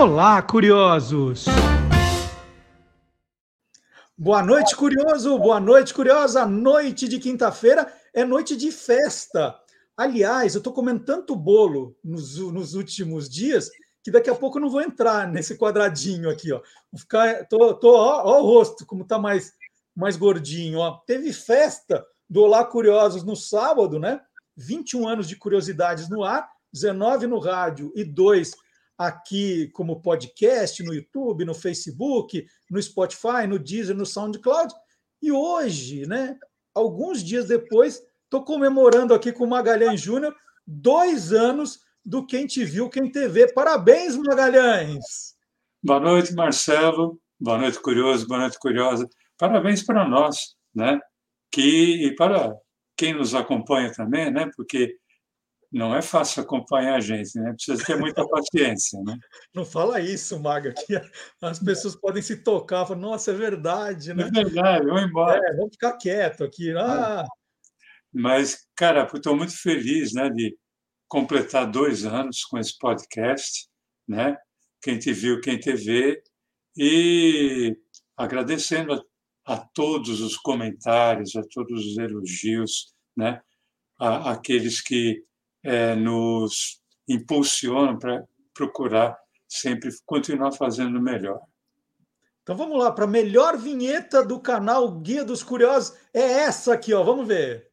Olá, curiosos! Boa noite, curioso! Boa noite, curiosa! Noite de quinta-feira é noite de festa. Aliás, eu estou comendo tanto bolo nos, nos, últimos dias que daqui a pouco eu não vou entrar nesse quadradinho aqui, ó. Vou ficar, tô, tô ó, ó o rosto como tá mais mais gordinho, ó. Teve festa do Olá Curiosos no sábado, né? 21 anos de curiosidades no ar, 19 no rádio e 2 aqui como podcast no YouTube, no Facebook, no Spotify, no Deezer, no SoundCloud. E hoje, né, alguns dias depois, estou comemorando aqui com o Magalhães Júnior dois anos do Quem Te Viu, Quem TV. Parabéns, Magalhães! Boa noite, Marcelo. Boa noite, curioso. Boa noite, curiosa. Parabéns para nós, né? Que, e para quem nos acompanha também, né? Porque não é fácil acompanhar a gente, né? Precisa ter muita paciência, né? Não fala isso, Maga, que as pessoas podem se tocar, falar, nossa, é verdade, né? É verdade, vamos embora. É, vamos ficar quieto aqui. Ah. Mas, cara, estou muito feliz, né, de completar dois anos com esse podcast, né? Quem te viu, quem te vê, e agradecendo a, a todos os comentários, a todos os elogios, né? A, aqueles que é, nos impulsionam para procurar sempre continuar fazendo melhor. Então vamos lá, para a melhor vinheta do canal Guia dos Curiosos é essa aqui, ó. Vamos ver.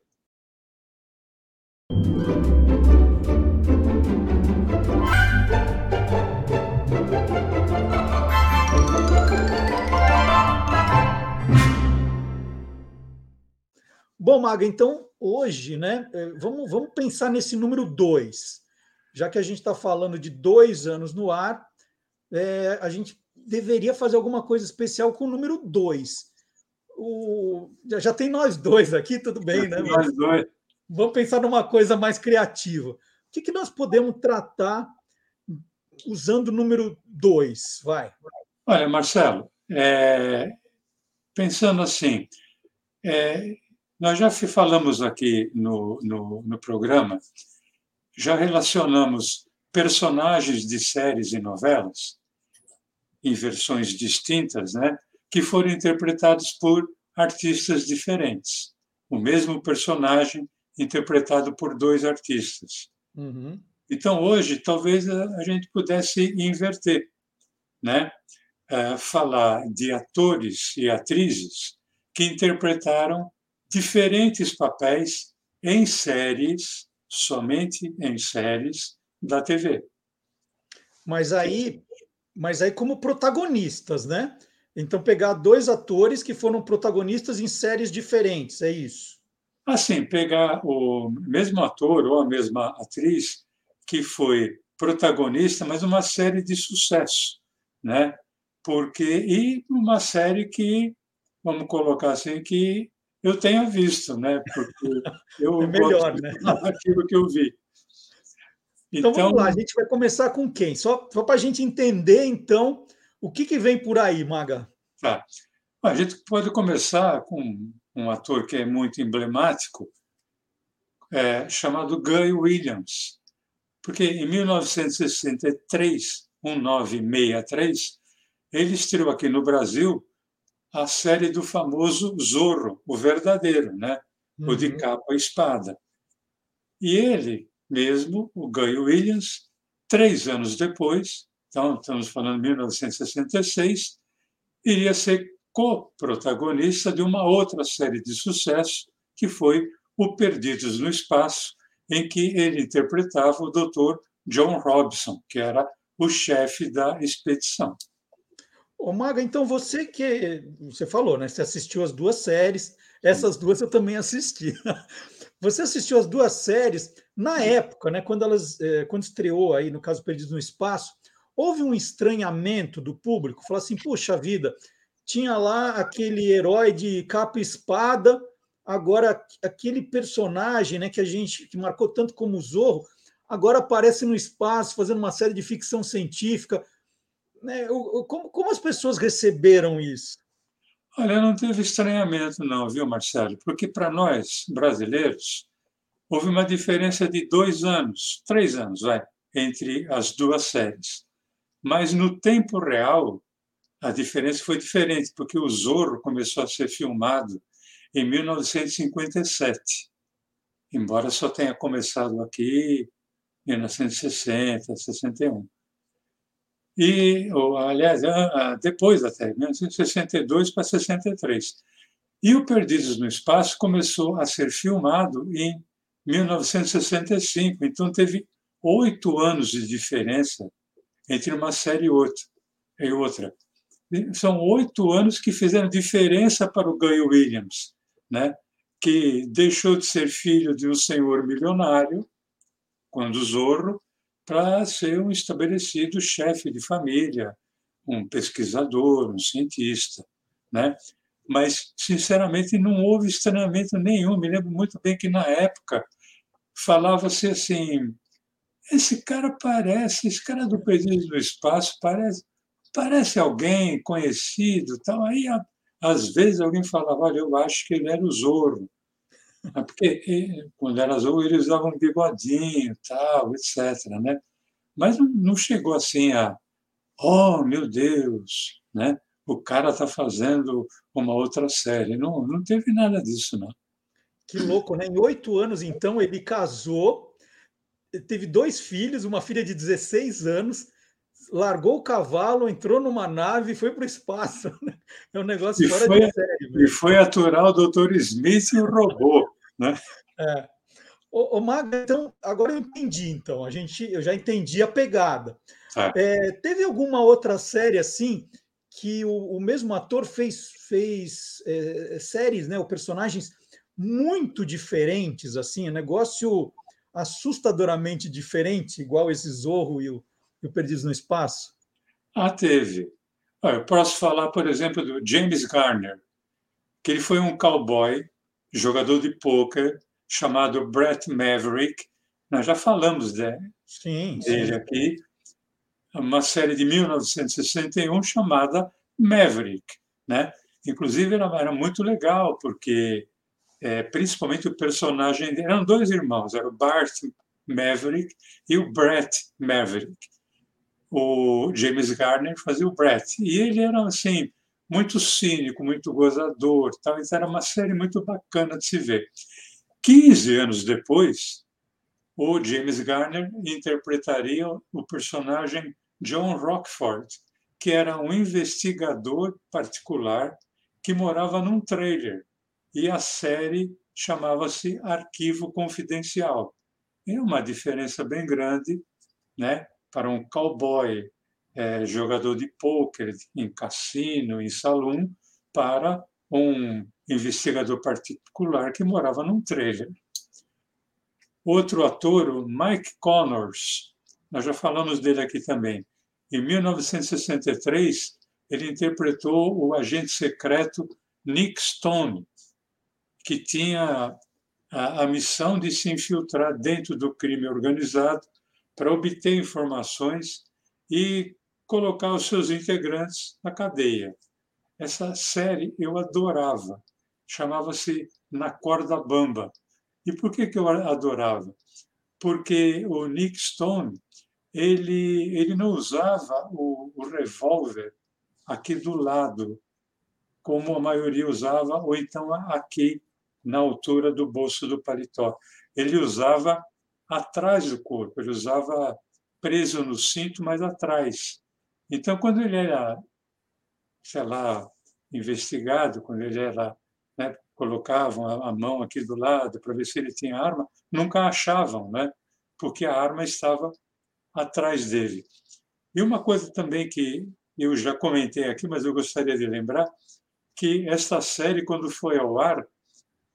Bom, Maga, então hoje, né? É, vamos, vamos pensar nesse número 2. Já que a gente está falando de dois anos no ar, é, a gente deveria fazer alguma coisa especial com o número 2. O, já, já tem nós dois aqui, tudo bem, né? Nós dois. Vamos pensar numa coisa mais criativa. O que, que nós podemos tratar usando o número 2? Vai. Olha, Marcelo, é, pensando assim, é, nós já falamos aqui no, no, no programa, já relacionamos personagens de séries e novelas em versões distintas, né, que foram interpretados por artistas diferentes. O mesmo personagem interpretado por dois artistas. Uhum. Então, hoje, talvez a gente pudesse inverter, né? Uh, falar de atores e atrizes que interpretaram diferentes papéis em séries, somente em séries da TV. Mas aí, mas aí como protagonistas, né? Então pegar dois atores que foram protagonistas em séries diferentes, é isso? Assim, pegar o mesmo ator ou a mesma atriz que foi protagonista, mas uma série de sucesso, né? Porque e uma série que vamos colocar assim que eu tenha visto, né? Porque eu é melhor, né? aquilo que eu vi. Então, então, vamos lá, a gente vai começar com quem? Só, só para a gente entender, então, o que, que vem por aí, Maga? Tá. A gente pode começar com um ator que é muito emblemático, é, chamado Guy Williams. Porque em 1963, 1963, ele estreou aqui no Brasil a série do famoso Zorro, o verdadeiro, né? Uhum. o de uhum. capa e espada. E ele mesmo, o Guy Williams, três anos depois, então estamos falando de 1966, iria ser co-protagonista de uma outra série de sucesso, que foi O Perdidos no Espaço, em que ele interpretava o Dr. John Robson, que era o chefe da expedição. Ô, Maga, então você que você falou, né? Você assistiu as duas séries, essas duas eu também assisti. Você assistiu as duas séries na época, né? Quando elas, é, quando estreou aí, no caso Perdidos no Espaço, houve um estranhamento do público, falou assim: puxa vida, tinha lá aquele herói de capa e espada, agora aquele personagem, né? Que a gente que marcou tanto como o Zorro, agora aparece no espaço fazendo uma série de ficção científica né, como, como as pessoas receberam isso? Olha, não teve estranhamento, não, viu, Marcelo? Porque para nós, brasileiros, houve uma diferença de dois anos, três anos, vai, entre as duas séries. Mas no tempo real, a diferença foi diferente, porque o Zorro começou a ser filmado em 1957, embora só tenha começado aqui em 1960, 61. E, ou, aliás, depois até, 1962 para 63. E o Perdidos no Espaço começou a ser filmado em 1965, então teve oito anos de diferença entre uma série e outra. E outra. São oito anos que fizeram diferença para o Guy Williams, né? que deixou de ser filho de um senhor milionário, quando Zorro, para ser um estabelecido chefe de família, um pesquisador, um cientista. Né? Mas, sinceramente, não houve estranhamento nenhum. Me lembro muito bem que, na época, falava-se assim: esse cara parece, esse cara do Perdido no Espaço parece, parece alguém conhecido. Tal. Aí, às vezes, alguém falava: olha, eu acho que ele era o Zorro. É porque quando era Zorro, ele usava um bigodinho, tal, etc. Né? Mas não chegou assim a, oh, meu Deus, né? o cara está fazendo uma outra série. Não, não teve nada disso, não. Que louco, né? Em oito anos, então, ele casou, teve dois filhos, uma filha de 16 anos, largou o cavalo, entrou numa nave e foi para o espaço. Né? É um negócio e fora foi, de série. Mesmo. E foi aturar o Dr. Smith e o robô. Né? É. Ô, ô Maga, então, agora eu entendi, então. A gente, eu já entendi a pegada. É. É, teve alguma outra série assim que o, o mesmo ator fez, fez é, séries, né, ou personagens muito diferentes, assim, um negócio assustadoramente diferente, igual esse Zorro e o, e o Perdidos no Espaço? Ah, teve. Eu posso falar, por exemplo, do James Garner, que ele foi um cowboy, jogador de pôquer, chamado Brett Maverick. Nós já falamos de, sim, dele sim. aqui. Uma série de 1961 chamada Maverick, né? Inclusive era, era muito legal porque é, principalmente o personagem eram dois irmãos, era o Bart Maverick e o Brett Maverick. O James Garner fazia o Brett e ele era assim muito cínico, muito gozador, tal. Era uma série muito bacana de se ver. 15 anos depois, o James Garner interpretaria o personagem John Rockford, que era um investigador particular que morava num trailer e a série chamava-se Arquivo Confidencial. É uma diferença bem grande, né, para um cowboy é, jogador de pôquer em cassino, em salão, para um investigador particular que morava num trailer. Outro ator, o Mike Connors, nós já falamos dele aqui também. Em 1963, ele interpretou o agente secreto Nick Stone, que tinha a, a missão de se infiltrar dentro do crime organizado para obter informações e colocar os seus integrantes na cadeia. Essa série eu adorava. Chamava-se Na Corda Bamba. E por que, que eu adorava? Porque o Nick Stone ele, ele não usava o, o revólver aqui do lado, como a maioria usava, ou então aqui na altura do bolso do paletó. Ele usava atrás do corpo, ele usava preso no cinto, mas atrás. Então, quando ele era, sei lá, investigado, quando ele era, né, colocavam a mão aqui do lado para ver se ele tinha arma, nunca achavam, né? Porque a arma estava atrás dele. E uma coisa também que eu já comentei aqui, mas eu gostaria de lembrar, que esta série, quando foi ao ar,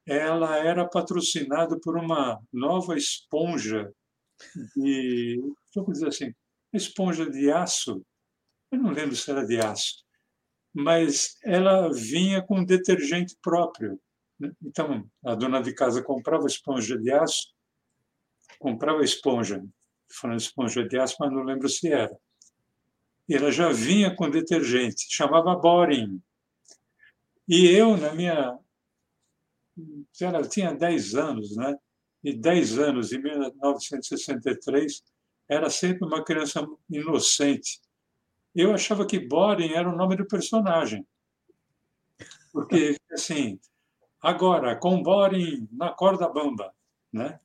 ela era patrocinada por uma nova esponja de, vamos dizer assim, esponja de aço. Eu não lembro se era de aço, mas ela vinha com detergente próprio. Né? Então, a dona de casa comprava esponja de aço, comprava esponja, falando esponja de aço, mas não lembro se era. E ela já vinha com detergente, chamava Boring. E eu, na minha ela tinha 10 anos, né? E 10 anos, em 1963, era sempre uma criança inocente. Eu achava que Boring era o nome do personagem. Porque, assim, agora, com Boring na corda bamba, né?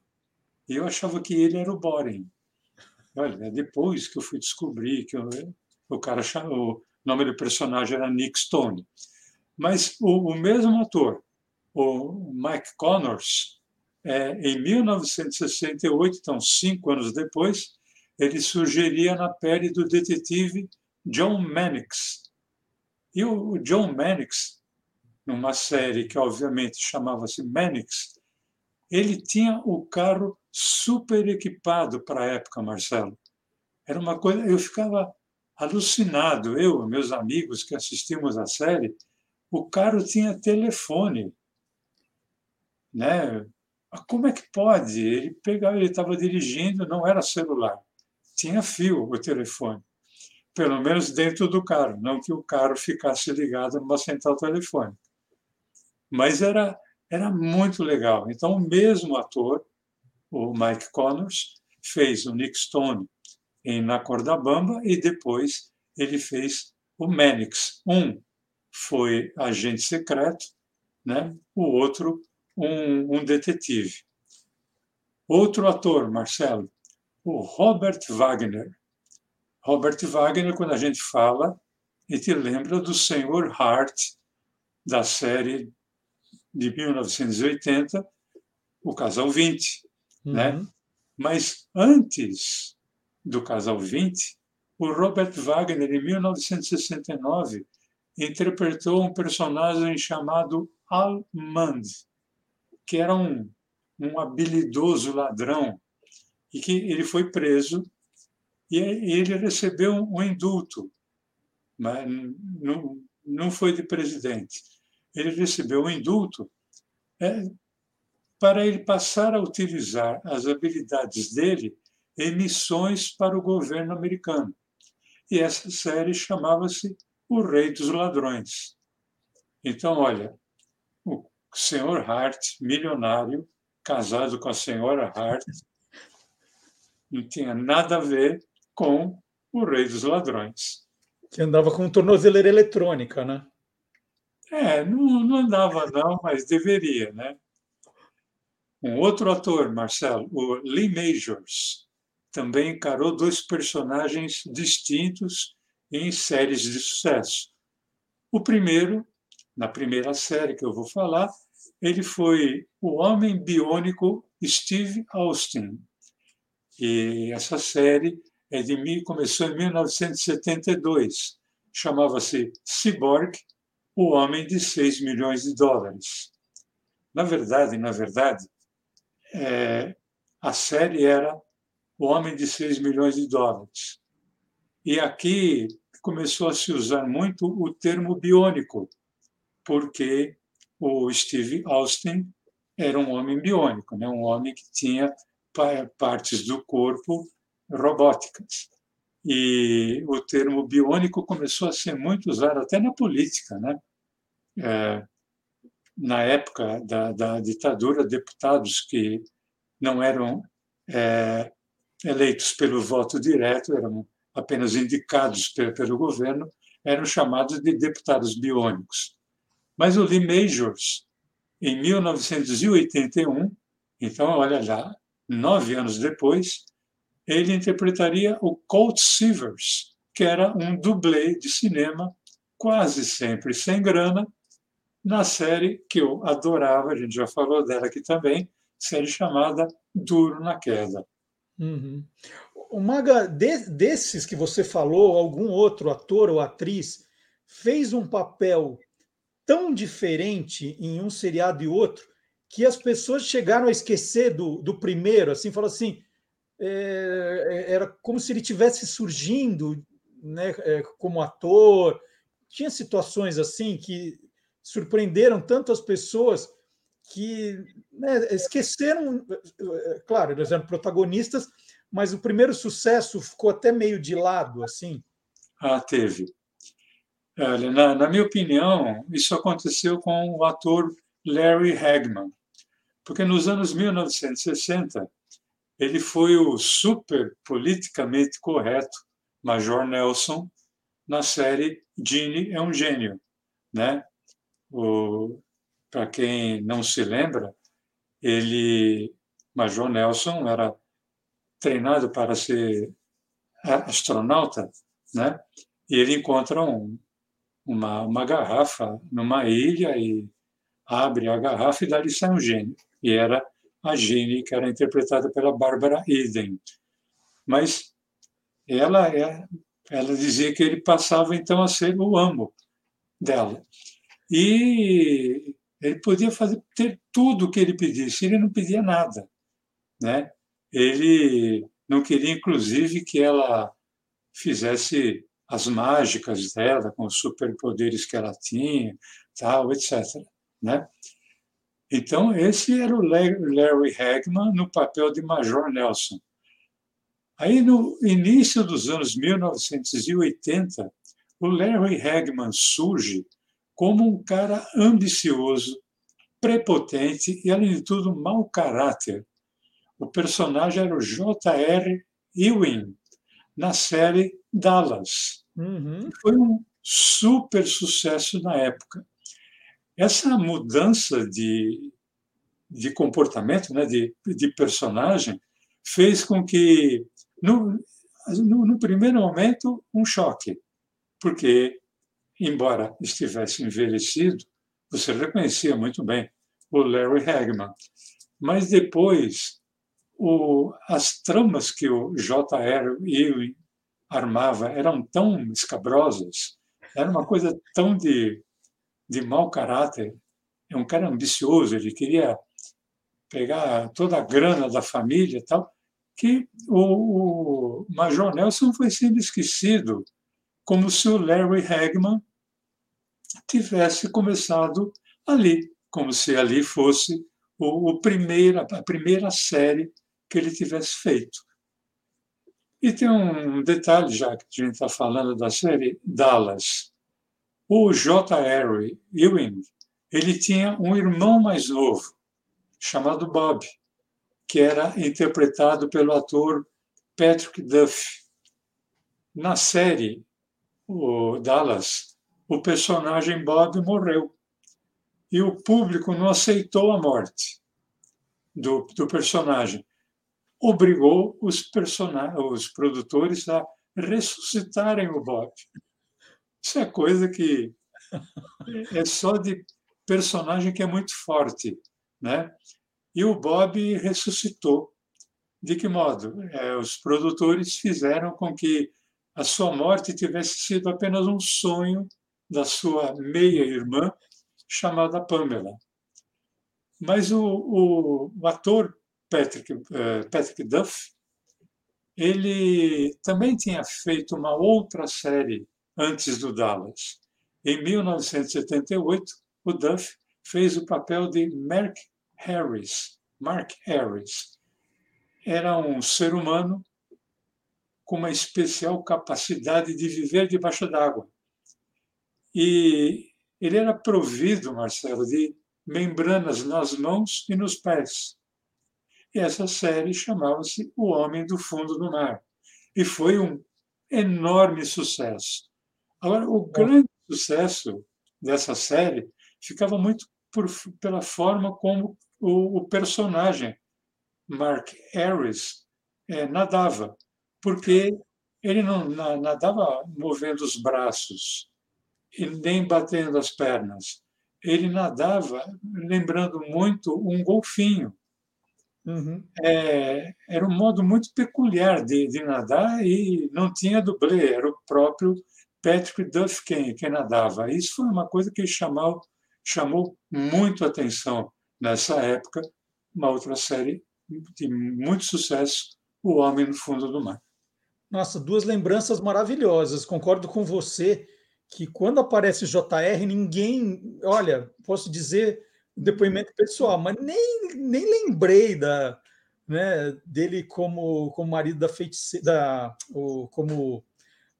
Eu achava que ele era o Boring. Olha, depois que eu fui descobrir que eu, o cara o nome do personagem era Nick Stone. Mas o, o mesmo ator, o Mike Connors, é, em 1968, então cinco anos depois, ele surgiria na pele do detetive John Mannix. E o John Mannix, numa série que obviamente chamava-se Mannix, ele tinha o carro super equipado para a época, Marcelo. Era uma coisa, eu ficava alucinado, eu, meus amigos que assistimos a série, o carro tinha telefone, né? Como é que pode? Ele pegava, ele estava dirigindo, não era celular, tinha fio o telefone, pelo menos dentro do carro, não que o carro ficasse ligado numa central telefônica. Mas era era muito legal. Então o mesmo ator, o Mike Connors, fez o Nick Stone em Na Corda Bamba e depois ele fez o Mannix. Um foi agente secreto, né? o outro um, um detetive. Outro ator, Marcelo, o Robert Wagner. Robert Wagner, quando a gente fala, a gente lembra do Senhor Hart, da série de 1980, O Casal 20. Né? Uhum. Né? Mas antes do casal 20, o Robert Wagner, em 1969, interpretou um personagem chamado Almand, que era um, um habilidoso ladrão, e que ele foi preso e ele recebeu um indulto, mas não, não foi de presidente. Ele recebeu um indulto é, para ele passar a utilizar as habilidades dele emissões para o governo americano. E essa série chamava-se O Rei dos Ladrões. Então, olha, o senhor Hart, milionário, casado com a senhora Hart, não tinha nada a ver com o Rei dos Ladrões. Que andava com tornozeleira eletrônica, né? É, não, não andava não, mas deveria, né? Um outro ator, Marcelo, o Lee Majors, também encarou dois personagens distintos em séries de sucesso. O primeiro, na primeira série que eu vou falar, ele foi o homem biônico Steve Austin. E essa série é começou em 1972. Chamava-se Cyborg, o homem de 6 milhões de dólares. Na verdade, na verdade, é, a série era o homem de 6 milhões de dólares. E aqui começou a se usar muito o termo biônico, porque o Steve Austin era um homem biônico, né? um homem que tinha partes do corpo robóticas. E o termo biônico começou a ser muito usado até na política. Né? É, na época da, da, ditadura, deputados que não eram é, eleitos pelo voto direto, eram apenas indicados pelo governo, eram chamados de deputados biônicos. Mas o Lee Majors, em 1981, então, olha lá, nove anos depois, ele interpretaria o Colt Seavers, que era um dublê de cinema, quase sempre sem grana, na série que eu adorava, a gente já falou dela aqui também, série chamada Duro na Queda. Uhum. O Maga, de, desses que você falou, algum outro ator ou atriz fez um papel tão diferente em um seriado e outro que as pessoas chegaram a esquecer do, do primeiro, assim, falou assim, era como se ele tivesse surgindo né, é, como ator. Tinha situações assim que surpreenderam tanto as pessoas que né, esqueceram, claro, eles eram protagonistas, mas o primeiro sucesso ficou até meio de lado, assim. Ah, teve. Olha, na, na minha opinião, isso aconteceu com o ator Larry Hagman, porque nos anos 1960 ele foi o super politicamente correto Major Nelson na série Gene é um gênio, né? Para quem não se lembra, ele, Major Nelson, era treinado para ser astronauta, né? E ele encontra um, uma, uma garrafa numa ilha e abre a garrafa e dali sai um gênio. E era a Gene, que era interpretada pela Bárbara Eden. Mas ela, é, ela dizia que ele passava então a ser o amo dela. E ele podia fazer ter tudo o que ele pedisse, ele não pedia nada, né? Ele não queria inclusive que ela fizesse as mágicas dela com os superpoderes que ela tinha, tal, etc, né? Então esse era o Larry Hagman no papel de Major Nelson. Aí no início dos anos 1980, o Larry Hagman surge como um cara ambicioso, prepotente e, além de tudo, mau caráter. O personagem era o J.R. Ewing, na série Dallas. Uhum. Foi um super sucesso na época. Essa mudança de, de comportamento, né, de, de personagem, fez com que, no, no, no primeiro momento, um choque, porque embora estivesse envelhecido, você reconhecia muito bem o Larry Hagman. Mas depois, o, as tramas que o J.R. Ewing armava eram tão escabrosas, era uma coisa tão de, de mau caráter. É um cara ambicioso, ele queria pegar toda a grana da família e tal, que o, Major Nelson foi sendo esquecido como se o Larry Hagman tivesse começado ali, como se ali fosse o, o primeira, a primeira série que ele tivesse feito. E tem um detalhe, já que a gente está falando da série Dallas. O J.R. Ewing ele tinha um irmão mais novo, chamado Bob, que era interpretado pelo ator Patrick Duff. Na série o Dallas, o personagem Bob morreu. E o público não aceitou a morte do, do personagem. Obrigou os, person... os produtores a ressuscitarem o Bob. Isso é coisa que é só de personagem que é muito forte, né? E o Bob ressuscitou. De que modo? É, os produtores fizeram com que a sua morte tivesse sido apenas um sonho da sua meia-irmã, chamada Pamela. Mas o, o, o ator Patrick, uh, Patrick Duff, ele também tinha feito uma outra série antes do Dallas. Em 1978, o Duff fez o papel de Mark Harris. Mark Harris era um ser humano com uma especial capacidade de viver debaixo d'água. E ele era provido, Marcelo, de membranas nas mãos e nos pés. E essa série chamava-se O Homem do Fundo do Mar. E foi um enorme sucesso. Agora, o grande sucesso dessa série ficava muito por, pela forma como o, o personagem, Mark Harris, é, nadava porque ele não nadava movendo os braços e nem batendo as pernas. Ele nadava lembrando muito um golfinho. Uhum. É, era um modo muito peculiar de, de, nadar e não tinha dublê, era o próprio Patrick Duff quem, quem nadava. Isso foi uma coisa que chamou, chamou muito atenção nessa época, uma outra série de muito sucesso, O Homem no Fundo do Mar. Nossa, duas lembranças maravilhosas. Concordo com você que quando aparece JR, ninguém. Olha, posso dizer depoimento pessoal, mas nem, nem lembrei da, né, dele como, como marido da feiticeira. Da, como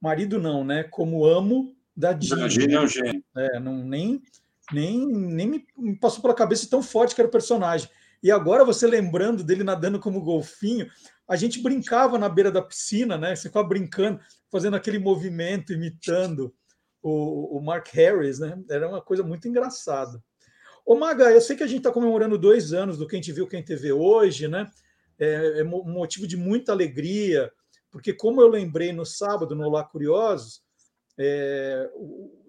marido, não, né? Como amo da é um gênio. É, não, nem, nem, nem me passou pela cabeça tão forte que era o personagem. E agora você lembrando dele nadando como golfinho, a gente brincava na beira da piscina, né? Você ficava brincando, fazendo aquele movimento, imitando o, o Mark Harris, né? Era uma coisa muito engraçada. Ô Maga, eu sei que a gente está comemorando dois anos do Quem Te Viu, Quem Te Vê hoje, né? É, é um motivo de muita alegria, porque como eu lembrei no sábado, no Olá Curiosos, é,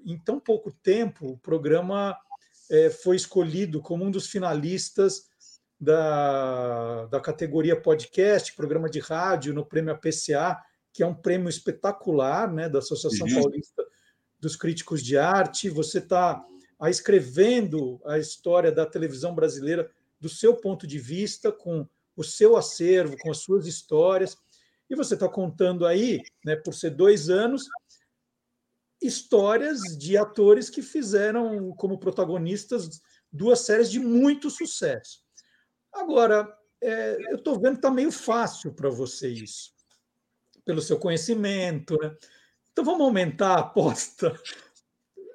em tão pouco tempo o programa é, foi escolhido como um dos finalistas da, da categoria podcast, programa de rádio, no prêmio APCA, que é um prêmio espetacular né, da Associação uhum. Paulista dos Críticos de Arte. Você está escrevendo a história da televisão brasileira do seu ponto de vista, com o seu acervo, com as suas histórias. E você está contando aí, né, por ser dois anos, histórias de atores que fizeram como protagonistas duas séries de muito sucesso. Agora, é, eu estou vendo que está meio fácil para você isso, pelo seu conhecimento. Né? Então vamos aumentar a aposta.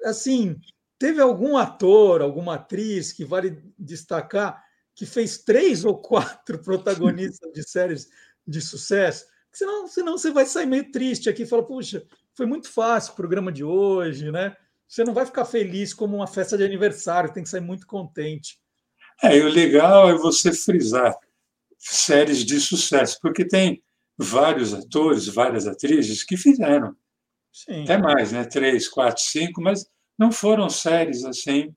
Assim, teve algum ator, alguma atriz que vale destacar que fez três ou quatro protagonistas de séries de sucesso? Senão, senão você vai sair meio triste aqui e fala, puxa, foi muito fácil o programa de hoje, né? Você não vai ficar feliz como uma festa de aniversário, tem que sair muito contente. É, e o legal é você frisar séries de sucesso, porque tem vários atores, várias atrizes que fizeram. Sim. Até mais, né? Três, quatro, cinco, mas não foram séries assim.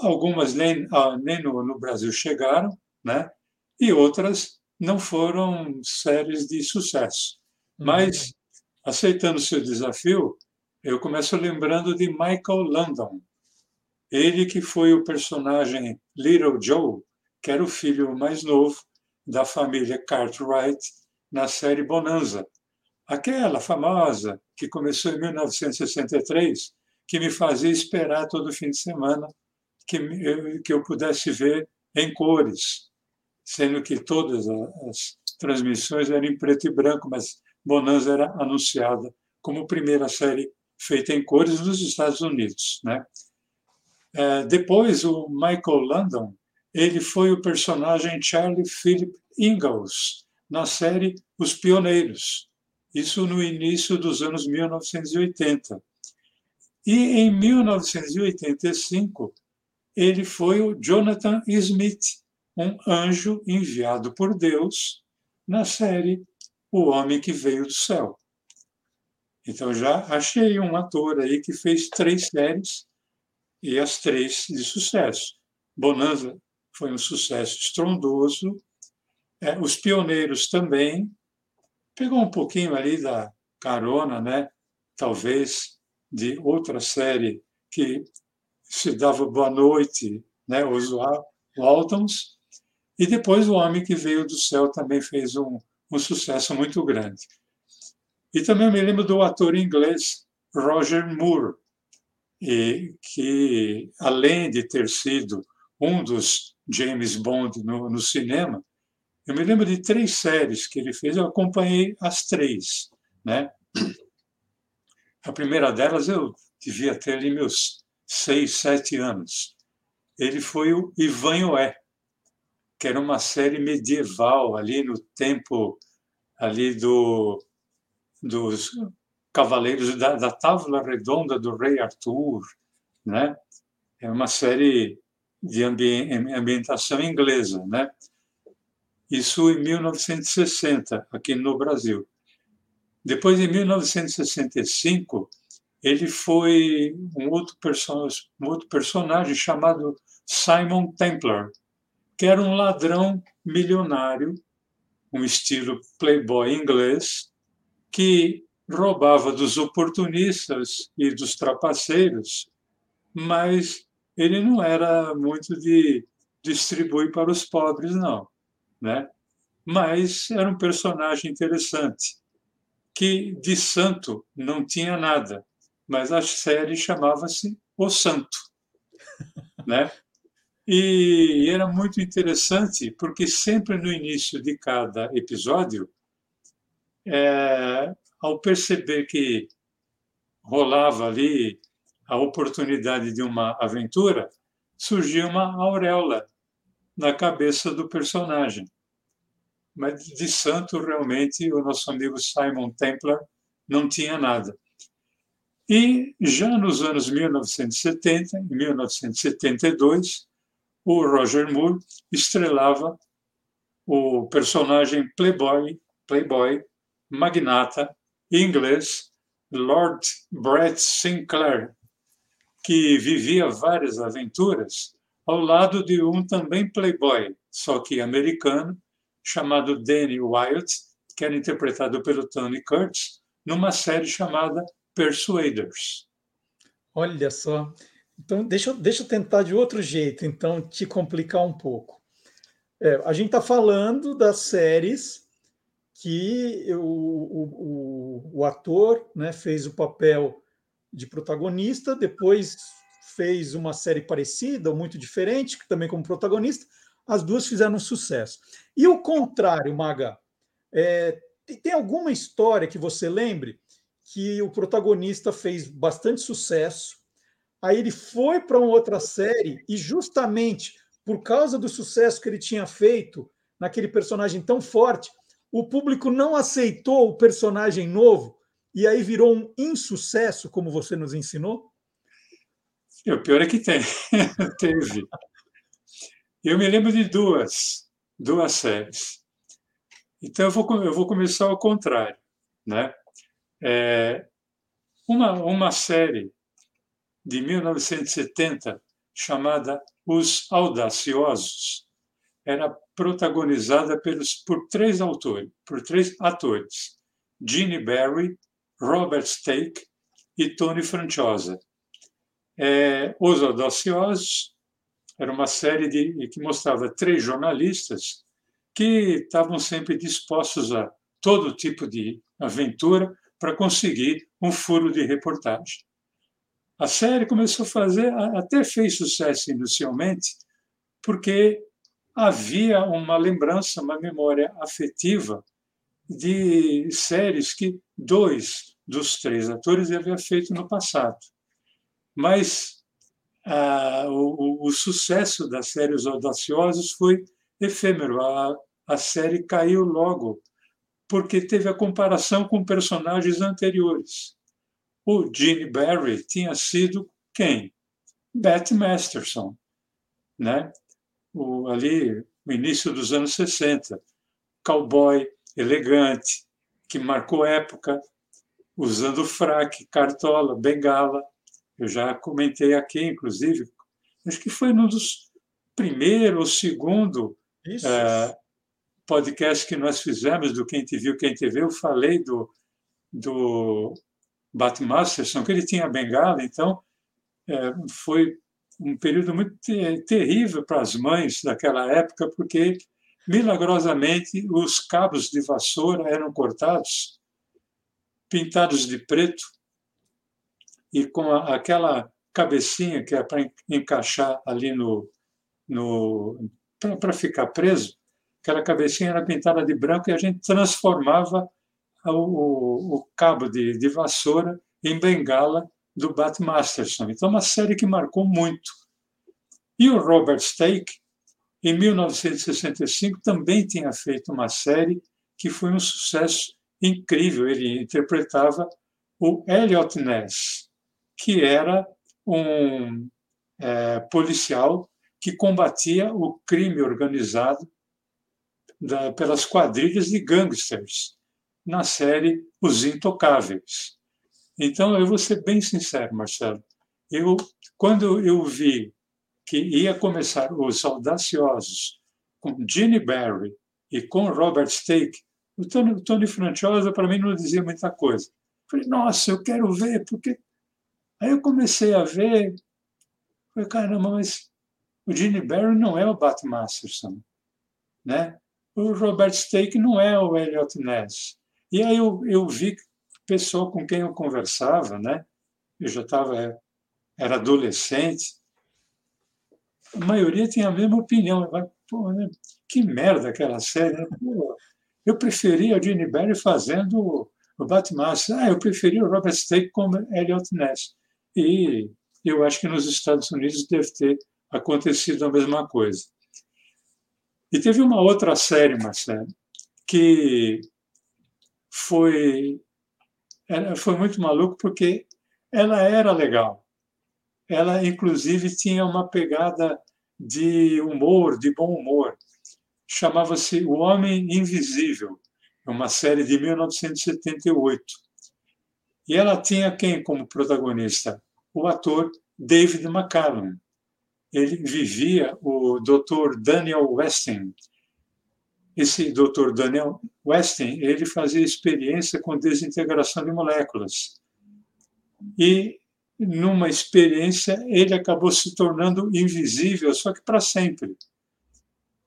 Algumas nem, ah, nem no, no Brasil chegaram, né? E outras não foram séries de sucesso. Uhum. Mas, aceitando seu desafio, eu começo lembrando de Michael Landon, ele que foi o personagem Little Joe, que era o filho mais novo da família Cartwright na série Bonanza. Aquela famosa que começou em 1963, que me fazia esperar todo fim de semana que eu pudesse ver em cores, sendo que todas as transmissões eram em preto e branco, mas Bonanza era anunciada como primeira série feita em cores nos Estados Unidos, né? É, depois, o Michael Landon, ele foi o personagem Charlie Philip Ingalls na série Os Pioneiros, isso no início dos anos 1980. E em 1985, ele foi o Jonathan Smith, um anjo enviado por Deus na série O Homem que Veio do Céu. Então já achei um ator aí que fez três séries e as três de sucesso. Bonanza foi um sucesso estrondoso, é, os pioneiros também, pegou um pouquinho ali da carona, né? talvez de outra série que se dava boa noite, né? os Waltons, e depois o Homem que Veio do Céu também fez um, um sucesso muito grande. E também me lembro do ator inglês Roger Moore, e que, além de ter sido um dos James Bond no, no, cinema, eu me lembro de três séries que ele fez, eu acompanhei as três. Né? A primeira delas eu devia ter ali meus seis, sete anos. Ele foi o Ivanhoé, que era uma série medieval ali no tempo ali do dos Cavaleiros da, da Távola Redonda do Rei Arthur, né? É uma série de ambi ambientação inglesa, né? Isso em 1960 aqui no Brasil. Depois, em 1965, ele foi um outro, um outro personagem chamado Simon Templar, que era um ladrão milionário, um estilo playboy inglês, que roubava dos oportunistas e dos trapaceiros, mas ele não era muito de distribuir para os pobres, não. Né? Mas era um personagem interessante, que de santo não tinha nada, mas a série chamava-se O Santo. Né? E era muito interessante, porque sempre no início de cada episódio, é, ao perceber que rolava ali a oportunidade de uma aventura, surgiu uma auréola na cabeça do personagem. Mas de santo, realmente, o nosso amigo Simon Templar não tinha nada. E já nos anos 1970, em 1972, o Roger Moore estrelava o personagem playboy, playboy magnata inglês Lord Brett Sinclair, que vivia várias aventuras ao lado de um também playboy, só que americano, chamado Danny Wyatt, que era interpretado pelo Tony Curtis, numa série chamada Persuaders. Olha só. Então, deixa, deixa eu tentar de outro jeito, então, te complicar um pouco. É, a gente está falando das séries que o, o, o, ator né, fez o papel de protagonista, depois fez uma série parecida ou muito diferente, também como protagonista, as duas fizeram sucesso. E o contrário, Maga, é, tem alguma história que você lembre que o protagonista fez bastante sucesso, aí ele foi para uma outra série e justamente por causa do sucesso que ele tinha feito naquele personagem tão forte, o público não aceitou o personagem novo e aí virou um insucesso, como você nos ensinou? O pior é que tem, teve. Eu me lembro de duas, duas séries. Então eu vou, eu vou começar ao contrário, né? É, uma, uma série de 1970 chamada Os Audaciosos era protagonizada pelos, por três autores, por três atores: Gene Barry, Robert Stake e Tony Franciosa. É, Os Audaciosos era uma série de, que mostrava três jornalistas que estavam sempre dispostos a todo tipo de aventura para conseguir um furo de reportagem. A série começou a fazer, até fez sucesso inicialmente, porque havia uma lembrança, uma memória afetiva de séries que dois dos três atores haviam feito no passado. Mas ah, o, o, sucesso da série Os Audaciosos foi efêmero. A, a série caiu logo porque teve a comparação com personagens anteriores. O Gene Barry tinha sido quem? Beth Masterson, né? O, ali no início dos anos 60, cowboy elegante, que marcou época, usando fraque, cartola, bengala. Eu já comentei aqui, inclusive, acho que foi num dos primeiro ou segundo é, podcast que nós fizemos do Quem Te Viu, Quem Te Viu, eu falei do, do Bat Masterson, que ele tinha bengala, então é, foi um período muito terrível para as mães daquela época, porque milagrosamente os cabos de vassoura eram cortados, pintados de preto, e com aquela cabecinha que é para encaixar ali no, no para ficar preso, aquela cabecinha era pintada de branco e a gente transformava o, o, o cabo de, de, vassoura em bengala do Bat Masterson. Então, uma série que marcou muito. E o Robert Stake, em 1965, também tinha feito uma série que foi um sucesso incrível. Ele interpretava o Elliot Ness, que era um é, policial que combatia o crime organizado da, pelas quadrilhas de gangsters na série Os Intocáveis. Então, eu vou ser bem sincero, Marcelo. Eu, quando eu vi que ia começar Os Audaciosos com Gene Barry e com Robert Stake, o Tony, o Tony Franciosa, para mim, não dizia muita coisa. Falei, nossa, eu quero ver, porque. Aí eu comecei a ver, falei, caramba, mas o Gene Barry não é o Bat Masterson, né? o Robert Stake não é o Elliot Ness. E aí eu, eu vi pessoa com quem eu conversava, né? Eu já estava era adolescente. A maioria tinha a mesma opinião. Pô, né? Que merda aquela série. Né? Pô, eu preferia o Gene Barry fazendo o Batman. Ah, eu preferia o Robert Stake como Elliot Ness. E eu acho que nos Estados Unidos deve ter acontecido a mesma coisa. E teve uma outra série, Marcelo, que foi, foi muito maluco porque ela era legal. Ela, inclusive, tinha uma pegada de humor, de bom humor. Chamava-se O Homem Invisível, uma série de 1978. E ela tinha quem como protagonista? O ator David McCallum. Ele vivia o Dr. Daniel Weston. Esse Dr. Daniel Weston, ele fazia experiência com desintegração de moléculas. E numa experiência ele acabou se tornando invisível, só que para sempre.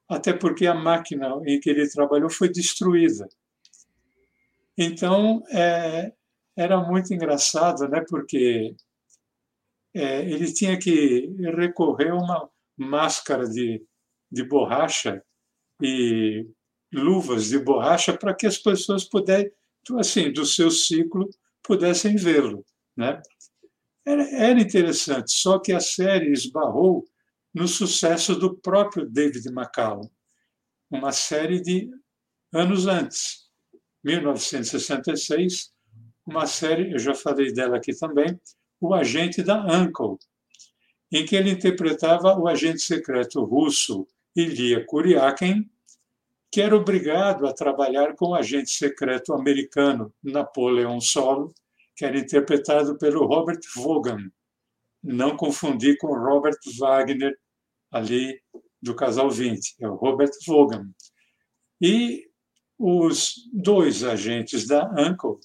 Até porque a máquina em que ele trabalhou foi destruída. Então, é, era muito engraçado, né? Porque é, ele tinha que recorrer a uma máscara de, de borracha e luvas de borracha para que as pessoas pudessem, assim, do seu ciclo, pudessem vê-lo, né? Era, era interessante, só que a série esbarrou no sucesso do próprio David McCallum, uma série de anos antes, 1966, uma série, eu já falei dela aqui também, O Agente da Uncle, em que ele interpretava o agente secreto russo Ilya Kuryakin, que era obrigado a trabalhar com o agente secreto americano Napoleon Solo, que era interpretado pelo Robert Vaughan, não confundir com Robert Wagner, ali do Casal 20, é o Robert Vaughan. E os dois agentes da Uncle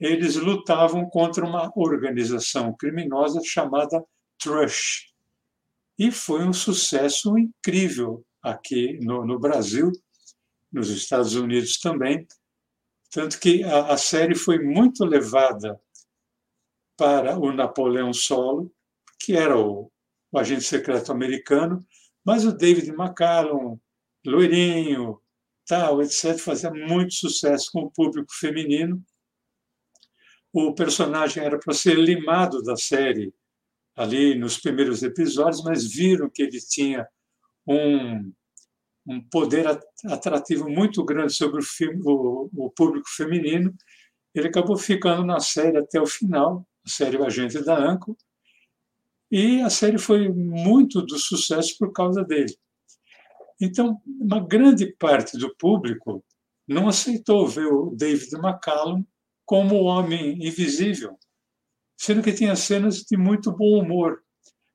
eles lutavam contra uma organização criminosa chamada Trush. E foi um sucesso incrível aqui no, no Brasil, nos Estados Unidos também. Tanto que a, a série foi muito levada para o Napoleão Solo, que era o, o agente secreto americano, mas o David McCallum, loirinho, tal, etc., fazia muito sucesso com o público feminino o personagem era para ser limado da série ali nos primeiros episódios, mas viram que ele tinha um, um poder atrativo muito grande sobre o, filme, o, o, público feminino. Ele acabou ficando na série até o final, a série O Agente da Anco, e a série foi muito do sucesso por causa dele. Então, uma grande parte do público não aceitou ver o David McCallum como o Homem Invisível, sendo que tinha cenas de muito bom humor,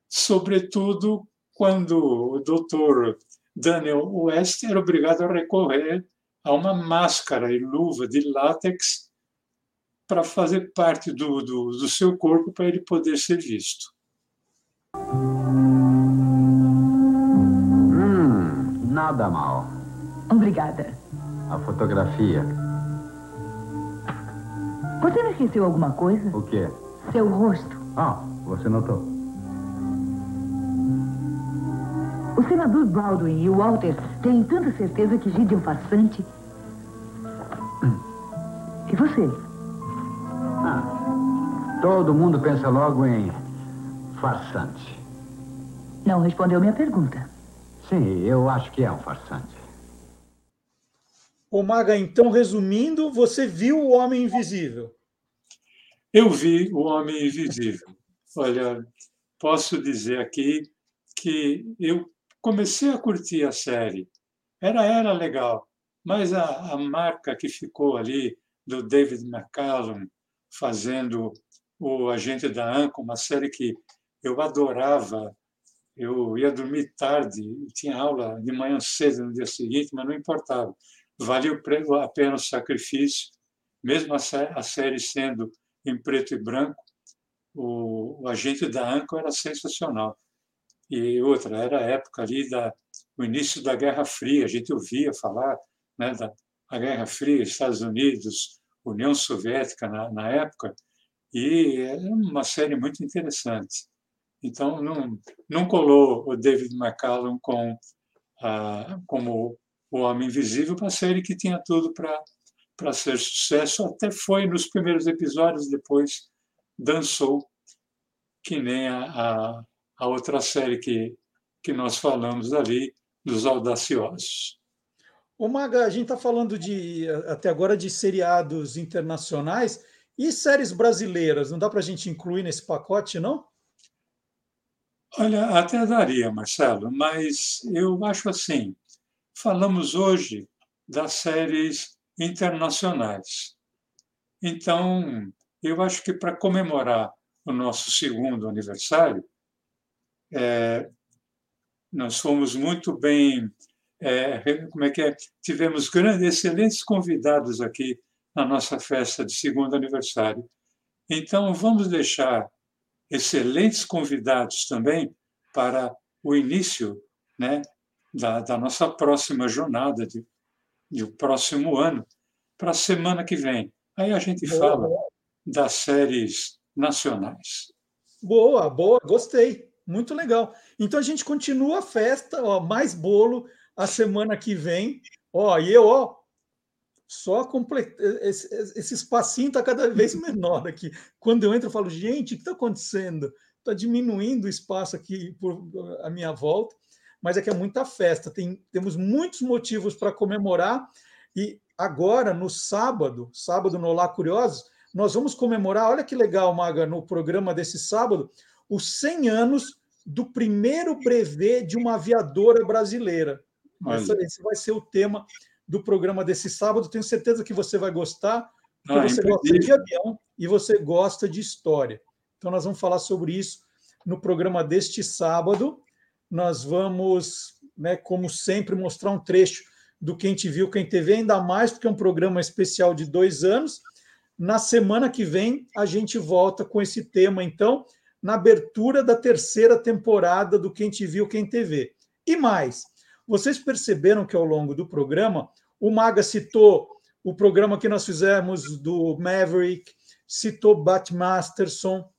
sobretudo quando o doutor Daniel West era obrigado a recorrer a uma máscara e luva de látex para fazer parte do, do, do seu corpo para ele poder ser visto. Hum, nada mal. Obrigada. A fotografia você não esqueceu alguma coisa? O quê? Seu rosto. Ah, você notou. O senador Baldwin e o Walter têm tanta certeza que Gideon farsante. E você? Ah, todo mundo pensa logo em farsante. Não respondeu minha pergunta. Sim, eu acho que é um farsante. Ô Maga, então, resumindo, você viu o Homem Invisível? Eu vi o Homem Invisível. Olha, posso dizer aqui que eu comecei a curtir a série. Era, era legal, mas a, a marca que ficou ali do David McCallum fazendo o Agente da Anca, uma série que eu adorava. Eu ia dormir tarde, tinha aula de manhã cedo no dia seguinte, mas não importava. Valia a pena o sacrifício, mesmo a série sendo em preto e branco, o, o agente da ANCO era sensacional. E outra, era a época ali da o início da Guerra Fria, a gente ouvia falar né, da a Guerra Fria, Estados Unidos, União Soviética na, na época, e era uma série muito interessante. Então, não, não colou o David McCallum com, como o Homem Invisível, uma série que tinha tudo para para ser sucesso, até foi nos primeiros episódios, depois dançou, que nem a, a, a outra série que, que nós falamos ali, dos Audaciosos. Ô Maga, a gente está falando de até agora de seriados internacionais e séries brasileiras. Não dá para a gente incluir nesse pacote, não? Olha, até daria, Marcelo, mas eu acho assim. Falamos hoje das séries internacionais. Então, eu acho que para comemorar o nosso segundo aniversário, é, nós fomos muito bem, é, como é que é? Tivemos grandes, excelentes convidados aqui na nossa festa de segundo aniversário. Então, vamos deixar excelentes convidados também para o início né, da, da nossa próxima jornada de, de o próximo ano, para a semana que vem. Aí a gente boa, fala boa. das séries nacionais. Boa, boa, gostei. Muito legal. Então a gente continua a festa, ó, mais bolo a semana que vem. Ó, e eu, ó, só complet... esse, esse espacinho está cada vez menor aqui. Quando eu entro, eu falo, gente, o que está acontecendo? Está diminuindo o espaço aqui por a minha volta, mas é que é muita festa. Tem, temos muitos motivos para comemorar. E agora, no sábado, sábado no Olá Curiosos, nós vamos comemorar, olha que legal, Maga, no programa desse sábado, os 100 anos do primeiro brevet de uma aviadora brasileira. Esse vai ser o tema do programa desse sábado. Tenho certeza que você vai gostar, porque ah, você gosta de avião e você gosta de história. Então, nós vamos falar sobre isso no programa deste sábado. Nós vamos, né, como sempre, mostrar um trecho do Quem Te Viu, Quem TV, ainda mais porque é um programa especial de dois anos. Na semana que vem, a gente volta com esse tema, então, na abertura da terceira temporada do Quem Te Viu, Quem TV. E mais, vocês perceberam que ao longo do programa, o Maga citou o programa que nós fizemos do Maverick, citou Bat Masterson,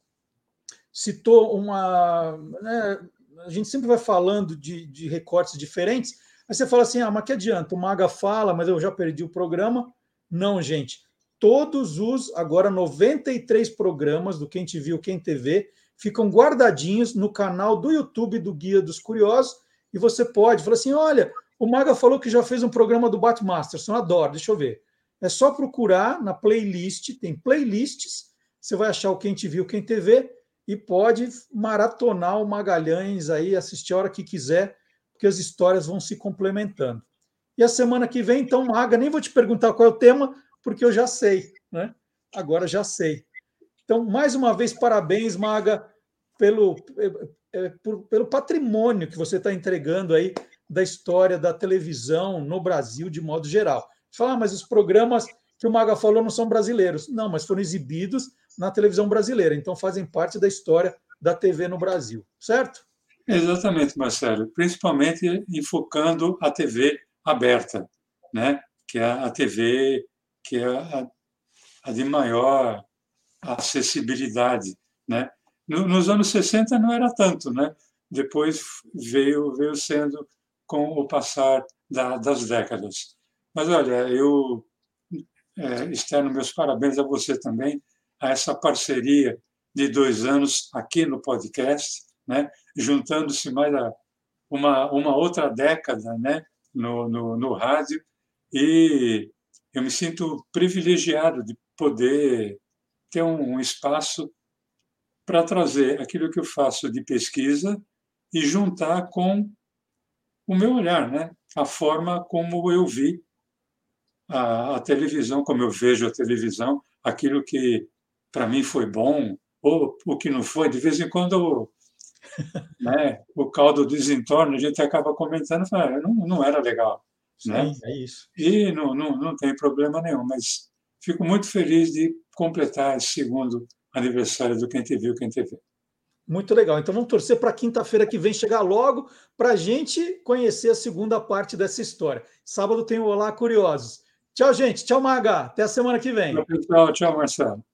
citou uma. Né, a gente sempre vai falando de, de recortes diferentes. Aí você fala assim: ah, mas que adianta? O Maga fala, mas eu já perdi o programa. Não, gente. Todos os, agora 93 programas do Quem Te Viu, Quem TV, ficam guardadinhos no canal do YouTube do Guia dos Curiosos e você pode falar assim: olha, o Maga falou que já fez um programa do Batmasterson, adoro, deixa eu ver. É só procurar na playlist, tem playlists, você vai achar o Quem Te Viu, Quem TV, e pode maratonar o Magalhães aí, assistir a hora que quiser, porque as histórias vão se complementando. E a semana que vem, então, Maga, nem vou te perguntar qual é o tema, porque eu já sei, né? Agora já sei. Então, mais uma vez, parabéns, Maga, pelo, é, por, pelo patrimônio que você está entregando aí da história da televisão no Brasil de modo geral. Fala, ah, mas os programas que o Maga falou não são brasileiros. Não, mas foram exibidos na televisão brasileira, então fazem parte da história da TV no Brasil, certo? Exatamente, Marcelo. Principalmente enfocando a TV aberta, né? que é a TV que é a de maior acessibilidade, né? Nos anos 60 não era tanto, né? Depois veio veio sendo com o passar da, das décadas. Mas olha, eu é, externo meus parabéns a você também a essa parceria de dois anos aqui no podcast, né? Juntando-se mais a uma uma outra década, né? No, no, no rádio e eu me sinto privilegiado de poder ter um, espaço para trazer aquilo que eu faço de pesquisa e juntar com o meu olhar, né? a forma como eu vi a, a televisão, como eu vejo a televisão, aquilo que para mim foi bom ou o que não foi. De vez em quando né, o caldo desentorna, a gente acaba comentando, fala, não, não era legal. Né? Sim, é isso. E não, não, não tem problema nenhum, mas fico muito feliz de completar esse segundo aniversário do Quem Te Viu, Quem Te Vê. Muito legal. Então vamos torcer para quinta-feira que vem chegar logo para a gente conhecer a segunda parte dessa história. Sábado tem o Olá Curiosos. Tchau, gente. Tchau, Maga. Até a semana que vem. Tchau, pessoal. Tchau, Marcelo.